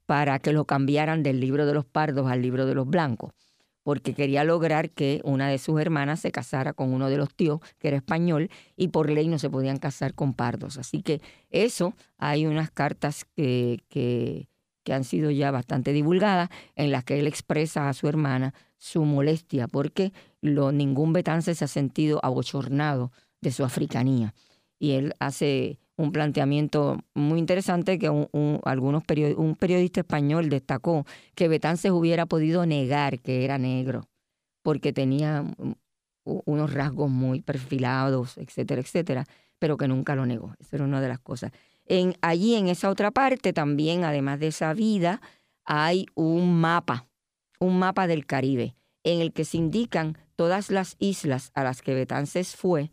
Speaker 3: para que lo cambiaran del libro de los pardos al libro de los blancos porque quería lograr que una de sus hermanas se casara con uno de los tíos, que era español, y por ley no se podían casar con pardos. Así que eso, hay unas cartas que, que, han sido ya bastante divulgadas, en las que él expresa a su hermana su molestia, porque lo, ningún betance se ha sentido abochornado de su africanía. Y él hace un planteamiento muy interesante que un, algunos un periodista español destacó que Betances hubiera podido negar que era negro porque tenía unos rasgos muy perfilados, etcétera, etcétera, pero que nunca lo negó. Esa era una de las cosas. En, allí, en esa otra parte, también, además de esa vida, hay un mapa, un mapa del Caribe, en el que se indican todas las islas a las que Betances fue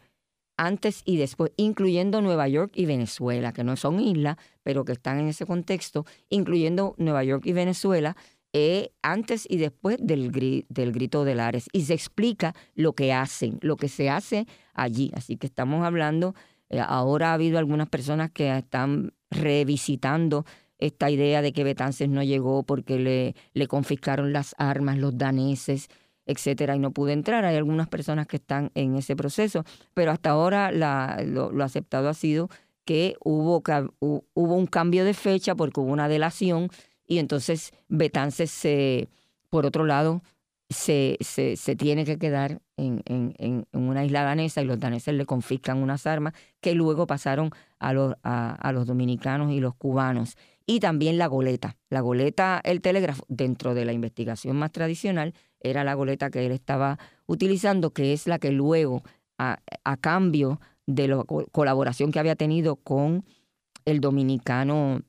Speaker 3: antes y después, incluyendo Nueva York y Venezuela, que no son islas, pero que están en ese contexto, incluyendo Nueva York y Venezuela, eh, antes y después del, del grito de Lares. Y se explica lo que hacen, lo que se hace allí. Así que estamos hablando, eh, ahora ha habido algunas personas que están revisitando esta idea de que Betances no llegó porque le, le confiscaron las armas los daneses etcétera, y no pude entrar. Hay algunas personas que están en ese proceso, pero hasta ahora lo, aceptado ha sido que hubo, hubo un cambio de fecha porque hubo una delación y entonces Betances se, por otro lado, se, se, se tiene que quedar en, en, en, una isla danesa y los daneses le confiscan unas armas que luego pasaron a los, a, a los dominicanos y los cubanos. Y también la goleta. La goleta, el telégrafo, dentro de la investigación más tradicional, era la goleta que él estaba utilizando, que es la que luego, a, cambio de la colaboración que había tenido con el dominicano,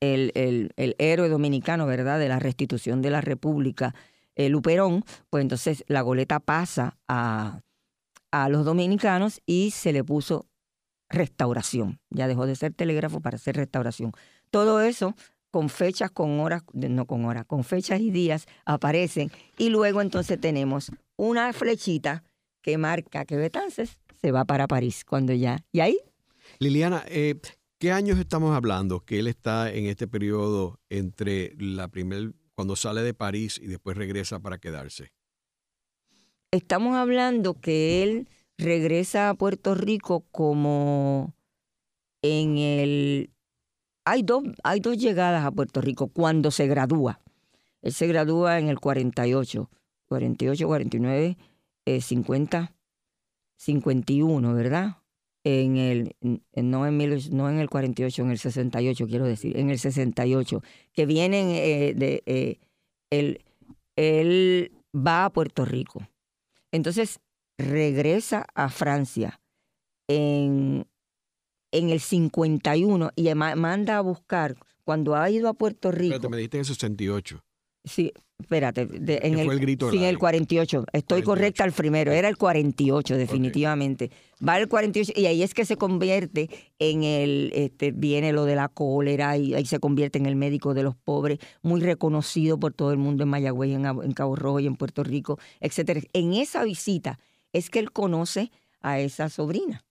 Speaker 3: el, el, el, héroe dominicano, ¿verdad?, de la restitución de la República, el Luperón, pues entonces la goleta pasa a, a los dominicanos y se le puso restauración. Ya dejó de ser telégrafo para ser restauración. Todo eso con fechas, con horas, no con horas, con fechas y días aparecen. Y luego entonces tenemos una flechita que marca que Betances se va para París cuando ya. Y ahí.
Speaker 2: Liliana, eh, ¿qué años estamos hablando que él está en este periodo entre la primer, cuando sale de París y después regresa para quedarse?
Speaker 3: Estamos hablando que él regresa a Puerto Rico como en el... Hay dos, hay dos llegadas a Puerto Rico cuando se gradúa. Él se gradúa en el 48, 48, 49, 50, 51, ¿verdad? En el, no en, no en el 48, en el 68, quiero decir, en el 68, que vienen eh, de... Eh, él, él va a Puerto Rico. Entonces regresa a Francia en, en el 51 y manda a buscar, cuando ha ido a Puerto Rico...
Speaker 2: Pero me dijiste en el 68.
Speaker 3: Sí, espérate, en el, sí, en el 48. Estoy correcta al primero, era el 48 definitivamente. Va el 48 y ahí es que se convierte en el, este, viene lo de la cólera y ahí se convierte en el médico de los pobres, muy reconocido por todo el mundo en Mayagüey, en, en Cabo Rojo y en Puerto Rico, etcétera. En esa visita es que él conoce a esa sobrina,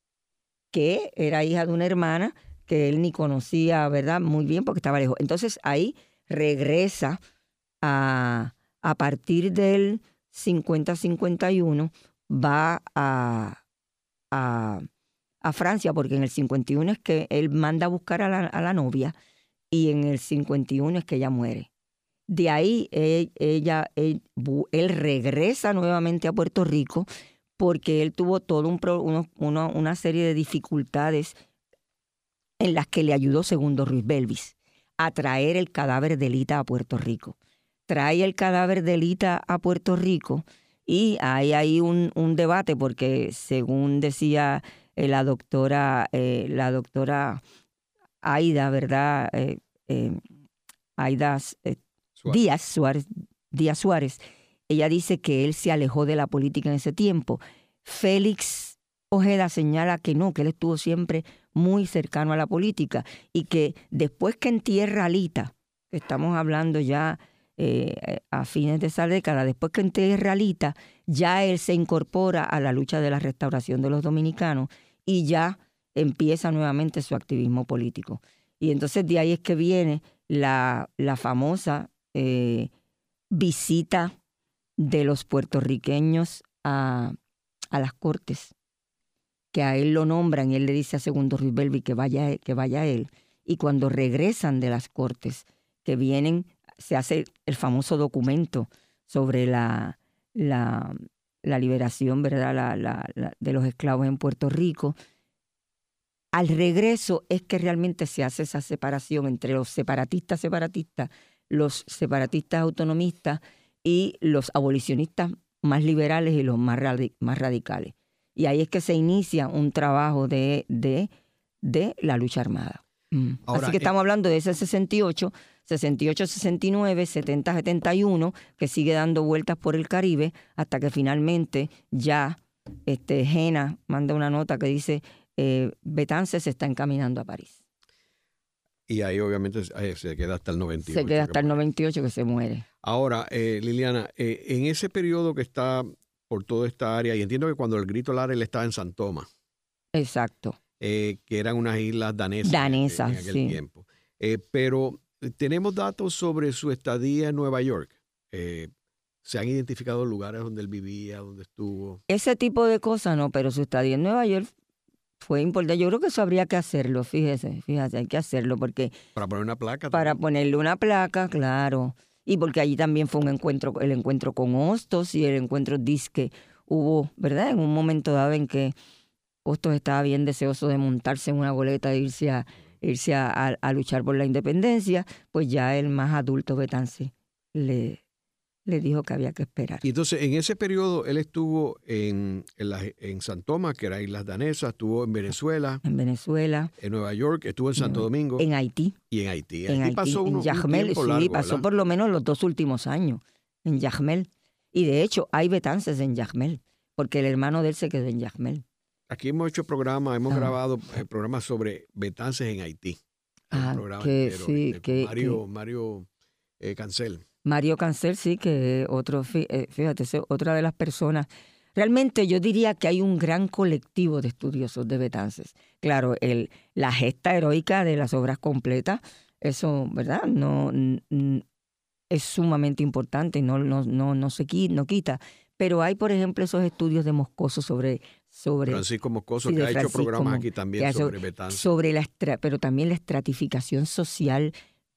Speaker 3: que era hija de una hermana que él ni conocía, ¿verdad? Muy bien porque estaba lejos. Entonces ahí regresa a, partir del 50-51 va a, a, Francia, porque en el 51 es que él manda a buscar a la, novia y en el 51 es que ella muere. De ahí e, ella, él, regresa nuevamente a Puerto Rico porque él tuvo toda un, una serie de dificultades en las que le ayudó Segundo Ruiz Belvis a traer el cadáver de Lita a Puerto Rico trae el cadáver de Lita a Puerto Rico y hay ahí un, debate porque según decía eh, la doctora, eh, la doctora Aida, ¿verdad? Eh, Aida Díaz Suárez, Díaz Suárez, ella dice que él se alejó de la política en ese tiempo. Félix Ojeda señala que no, que él estuvo siempre muy cercano a la política y que después que entierra a Lita, que estamos hablando ya eh, a fines de esa década, después que enterra realita, ya él se incorpora a la lucha de la restauración de los dominicanos y ya empieza nuevamente su activismo político. Y entonces de ahí es que viene la, la famosa eh, visita de los puertorriqueños a, a, las cortes, que a él lo nombran y él le dice a Segundo Ruiz Belvi que vaya, que vaya él. Y cuando regresan de las cortes, que vienen se hace el famoso documento sobre la, la, liberación ¿verdad? La, de los esclavos en Puerto Rico. Al regreso es que realmente se hace esa separación entre los separatistas separatistas, los separatistas autonomistas y los abolicionistas más liberales y los más, más radicales. Y ahí es que se inicia un trabajo de, de, de la lucha armada. Mm. Así que estamos hablando de ese 68 68-69, 70-71, que sigue dando vueltas por el Caribe hasta que finalmente ya este, Jena manda una nota que dice eh, Betance se está encaminando a París.
Speaker 2: Y ahí obviamente se queda hasta el 98.
Speaker 3: Se queda hasta el 98 que se muere.
Speaker 2: Ahora, eh, Liliana, eh, en ese periodo que está por toda esta área, y entiendo que cuando el grito Lara él estaba en San Tomás.
Speaker 3: Exacto.
Speaker 2: que eran unas islas danesas.
Speaker 3: Danesas, en
Speaker 2: aquel
Speaker 3: sí.
Speaker 2: tiempo. pero tenemos datos sobre su estadía en Nueva York. Eh, ¿Se han identificado lugares donde él vivía, donde estuvo?
Speaker 3: Ese tipo de cosas no, pero su estadía en Nueva York fue importante. Yo creo que eso habría que hacerlo, fíjese, fíjate, hay que hacerlo porque...
Speaker 2: Para poner una placa.
Speaker 3: Para ponerle una placa, claro. Y porque allí también fue un encuentro, el encuentro con Hostos y el encuentro disque hubo, ¿verdad? En un momento dado en que Hostos estaba bien deseoso de montarse en una boleta e irse a irse a, luchar por la independencia, pues ya el más adulto Betance le, le dijo que había que esperar.
Speaker 2: Y entonces, en ese periodo, él estuvo en, en, en San Tomás, que era Islas Danesas, estuvo en Venezuela.
Speaker 3: En Venezuela.
Speaker 2: En Nueva York, estuvo en Santo Domingo.
Speaker 3: En Haití.
Speaker 2: Y en Haití.
Speaker 3: En Haití, pasó en Yajmel, sí, pasó por lo menos los dos últimos años en Yajmel. Y de hecho, hay betances en Yajmel, porque el hermano de él se quedó en Yajmel.
Speaker 2: Aquí hemos hecho programas, hemos grabado eh, programas sobre betances en Haití.
Speaker 3: Ah, que, sí,
Speaker 2: este, que, Mario, Mario eh, Cancel.
Speaker 3: Mario Cancel, sí, que otro, eh, fíjate, otra de las personas realmente yo diría que hay un gran colectivo de estudiosos de Betances. Claro, el, la gesta heroica de las obras completas, eso, ¿verdad? No, es sumamente importante, no, no, no, no se no quita. Pero hay, por ejemplo, esos estudios de Moscoso sobre... sobre
Speaker 2: Francisco Moscoso, que ha hecho programas aquí también sobre Betances.
Speaker 3: Sobre la, pero también la estratificación social,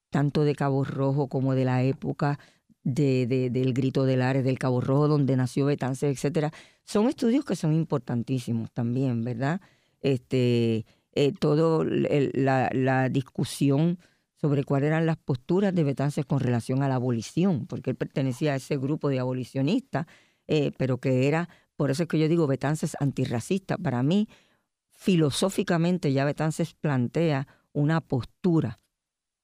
Speaker 3: tanto de Cabo Rojo como de la época de, de, del Grito del Ares, del Cabo Rojo, donde nació Betances, etcétera. Son estudios que son importantísimos también, ¿verdad? Este, eh, todo la, la discusión sobre cuáles eran las posturas de Betances con relación a la abolición, porque él pertenecía a ese grupo de abolicionistas, eh, pero que era, por eso es que yo digo Betances antirracista. Para mí, filosóficamente ya Betances plantea una postura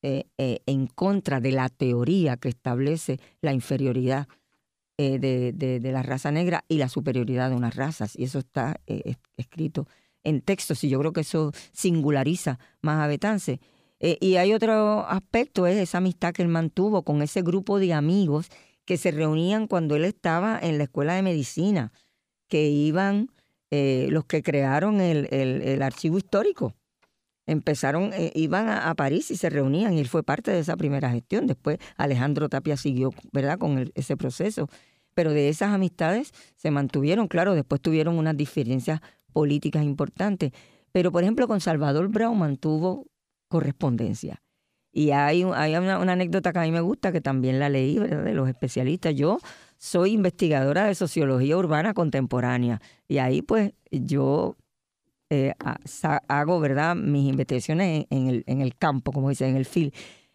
Speaker 3: eh, eh, en contra de la teoría que establece la inferioridad de, de, la raza negra y la superioridad de unas razas. Y eso está escrito en textos y yo creo que eso singulariza más a Betances. Eh, y hay otro aspecto, es esa amistad que él mantuvo con ese grupo de amigos que se reunían cuando él estaba en la escuela de medicina, que iban eh, los que crearon el, el, archivo histórico. Empezaron, eh, iban a, París y se reunían y él fue parte de esa primera gestión. Después Alejandro Tapia siguió, ¿verdad?, con ese proceso. Pero de esas amistades se mantuvieron, claro, después tuvieron unas diferencias políticas importantes. Pero, por ejemplo, con Salvador Brown mantuvo correspondencia. Y hay, hay una, anécdota que a mí me gusta, que también la leí, ¿verdad? De los especialistas. Yo soy investigadora de sociología urbana contemporánea. Y ahí, pues, yo eh, hago, ¿verdad?, mis investigaciones en, el, en el campo, como dice, en el field.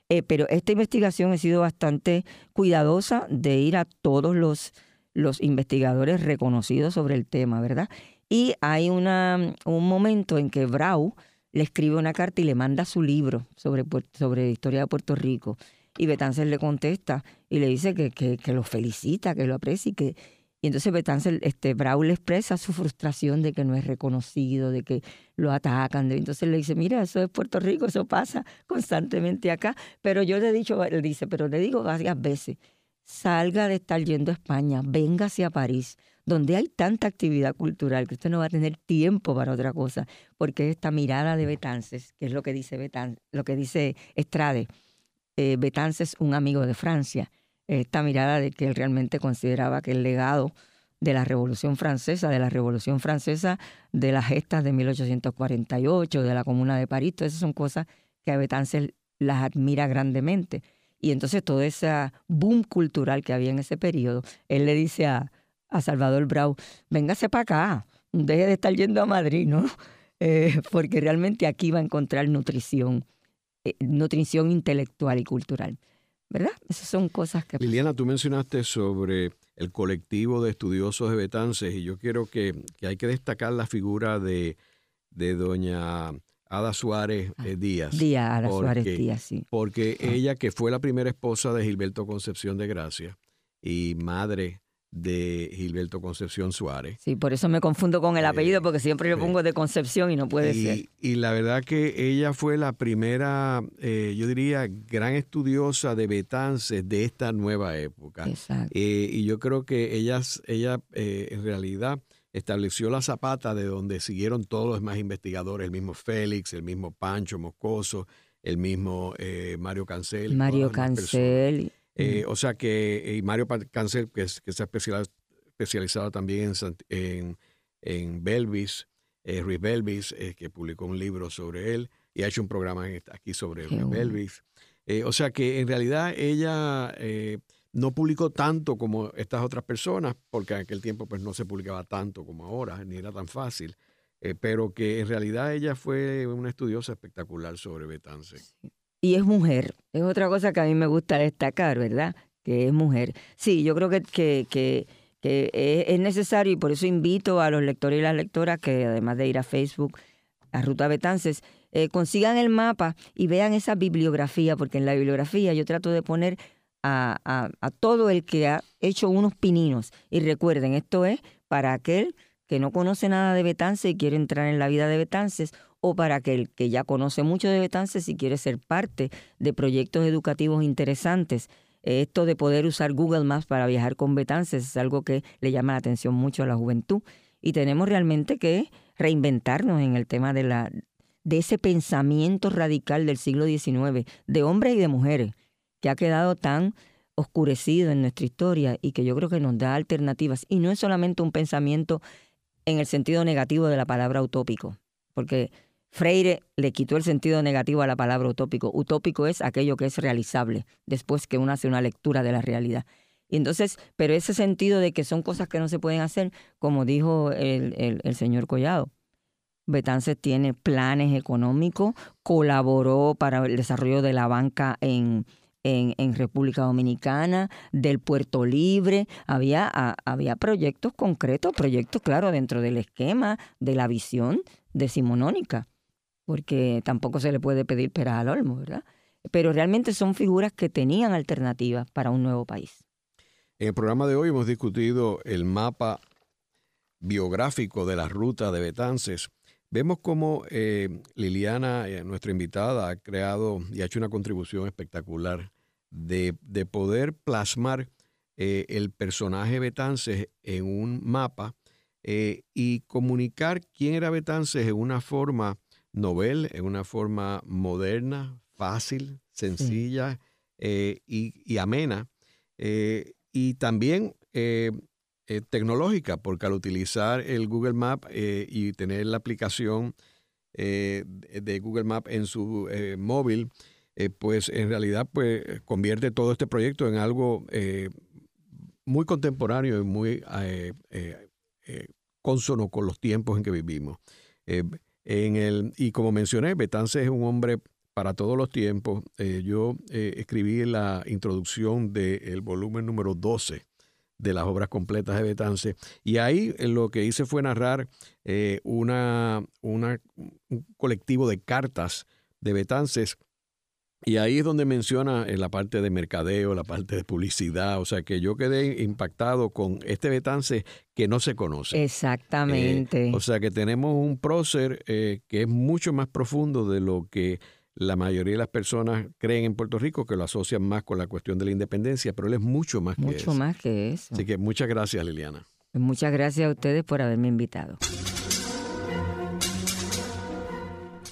Speaker 3: Eh, pero esta investigación ha sido bastante cuidadosa de ir a todos los, los investigadores reconocidos sobre el tema, ¿verdad? Y hay una, un momento en que Brau le escribe una carta y le manda su libro sobre, sobre historia de Puerto Rico. Y Betances le contesta y le dice que, que, lo felicita, que lo aprecia y que... Y entonces Betances, este, Braul expresa su frustración de que no es reconocido, de que lo atacan. entonces le dice, mira, eso es Puerto Rico, eso pasa constantemente acá. Pero yo le he dicho, él dice, pero le digo varias veces, salga de estar yendo a España, véngase a París, donde hay tanta actividad cultural que usted no va a tener tiempo para otra cosa, porque esta mirada de Betances, que es lo que dice Betances, lo que dice Estrade, eh, Betances, un amigo de Francia, esta mirada de que él realmente consideraba que el legado de la Revolución Francesa, de la Revolución Francesa, de las gestas de 1848, de la Comuna de París, todas esas son cosas que a las admira grandemente. Y entonces todo ese boom cultural que había en ese periodo, él le dice a, a Salvador Brau, véngase para acá, deje de estar yendo a Madrid, ¿no? Eh, porque realmente aquí va a encontrar nutrición, eh, nutrición intelectual y cultural. ¿Verdad? Esas son cosas que...
Speaker 2: Liliana, tú mencionaste sobre el colectivo de estudiosos de Betances y yo quiero que, hay que destacar la figura de, de doña Ada Suárez eh, Díaz.
Speaker 3: Díaz, Ada Suárez Díaz, sí.
Speaker 2: Porque ella, que fue la primera esposa de Gilberto Concepción de Gracia y madre de Gilberto Concepción Suárez.
Speaker 3: Sí, por eso me confundo con el apellido, porque siempre yo pongo de Concepción y no puede ser.
Speaker 2: Y la verdad que ella fue la primera, eh, yo diría, gran estudiosa de Betances de esta nueva época. Exacto. Eh, y yo creo que ella, ella eh, en realidad estableció la zapata de donde siguieron todos los demás investigadores, el mismo Félix, el mismo Pancho Moscoso, el mismo Mario Cancel.
Speaker 3: Mario Cancel.
Speaker 2: Eh, o sea que y Mario Cancel, que, que se ha especializado, también en, en, Belvis, eh, Ruiz Belvis, eh, que publicó un libro sobre él y ha hecho un programa aquí sobre Ruiz Belvis. o sea que en realidad ella no publicó tanto como estas otras personas, porque en aquel tiempo pues no se publicaba tanto como ahora, ni era tan fácil. pero que en realidad ella fue una estudiosa espectacular sobre Betances
Speaker 3: y es mujer. Es otra cosa que a mí me gusta destacar, ¿verdad? Que es mujer. Sí, yo creo que, es necesario y por eso invito a los lectores y las lectoras que además de ir a Facebook, a Ruta Betances, eh, consigan el mapa y vean esa bibliografía, porque en la bibliografía yo trato de poner a, a, a todo el que ha hecho unos pininos. Y recuerden, esto es para aquel que no conoce nada de Betances y quiere entrar en la vida de Betances o para aquel que ya conoce mucho de Betances y quiere ser parte de proyectos educativos interesantes esto de poder usar Google Maps para viajar con Betances es algo que le llama la atención mucho a la juventud y tenemos realmente que reinventarnos en el tema de la de ese pensamiento radical del siglo XIX, de hombres y de mujeres, que ha quedado tan oscurecido en nuestra historia y que yo creo que nos da alternativas. Y no es solamente un pensamiento en el sentido negativo de la palabra utópico, porque Freire le quitó el sentido negativo a la palabra utópico. Utópico es aquello que es realizable después que uno hace una lectura de la realidad. Y entonces, pero ese sentido de que son cosas que no se pueden hacer, como dijo el, el, señor Collado, Betances tiene planes económicos, colaboró para el desarrollo de la banca en, República Dominicana, del Puerto Libre, había, había proyectos concretos, proyectos, claro, dentro del esquema de la visión decimonónica, porque tampoco se le puede pedir peras al olmo, ¿verdad? Pero realmente son figuras que tenían alternativas para un nuevo país.
Speaker 2: En el programa de hoy hemos discutido el mapa biográfico de la ruta de Betances. Vemos cómo eh, Liliana, eh, nuestra invitada, ha creado y ha hecho una contribución espectacular de, poder plasmar eh, el personaje Betances en un mapa y comunicar quién era Betances en una forma novel, en una forma moderna, fácil, sencilla y, amena y también eh, eh, tecnológica, porque al utilizar el Google Map eh, y tener la aplicación de Google Map en su móvil, pues en realidad pues, convierte todo este proyecto en algo muy contemporáneo y muy consono con los tiempos en que vivimos. En el, y como mencioné, Betance es un hombre para todos los tiempos. Eh, yo eh, escribí la introducción del volumen número 12 de las obras completas de Betance. Y ahí eh, lo que hice fue narrar una, una, un colectivo de cartas de Betances. Y ahí es donde menciona en la parte de mercadeo, la parte de publicidad. O sea que yo quedé impactado con este Betance que no se conoce.
Speaker 3: Exactamente.
Speaker 2: o sea que tenemos un prócer que es mucho más profundo de lo que la mayoría de las personas creen en Puerto Rico que lo asocian más con la cuestión de la independencia, pero él es mucho más que eso.
Speaker 3: Mucho más que eso.
Speaker 2: Así que muchas gracias, Liliana.
Speaker 3: Muchas gracias a ustedes por haberme invitado.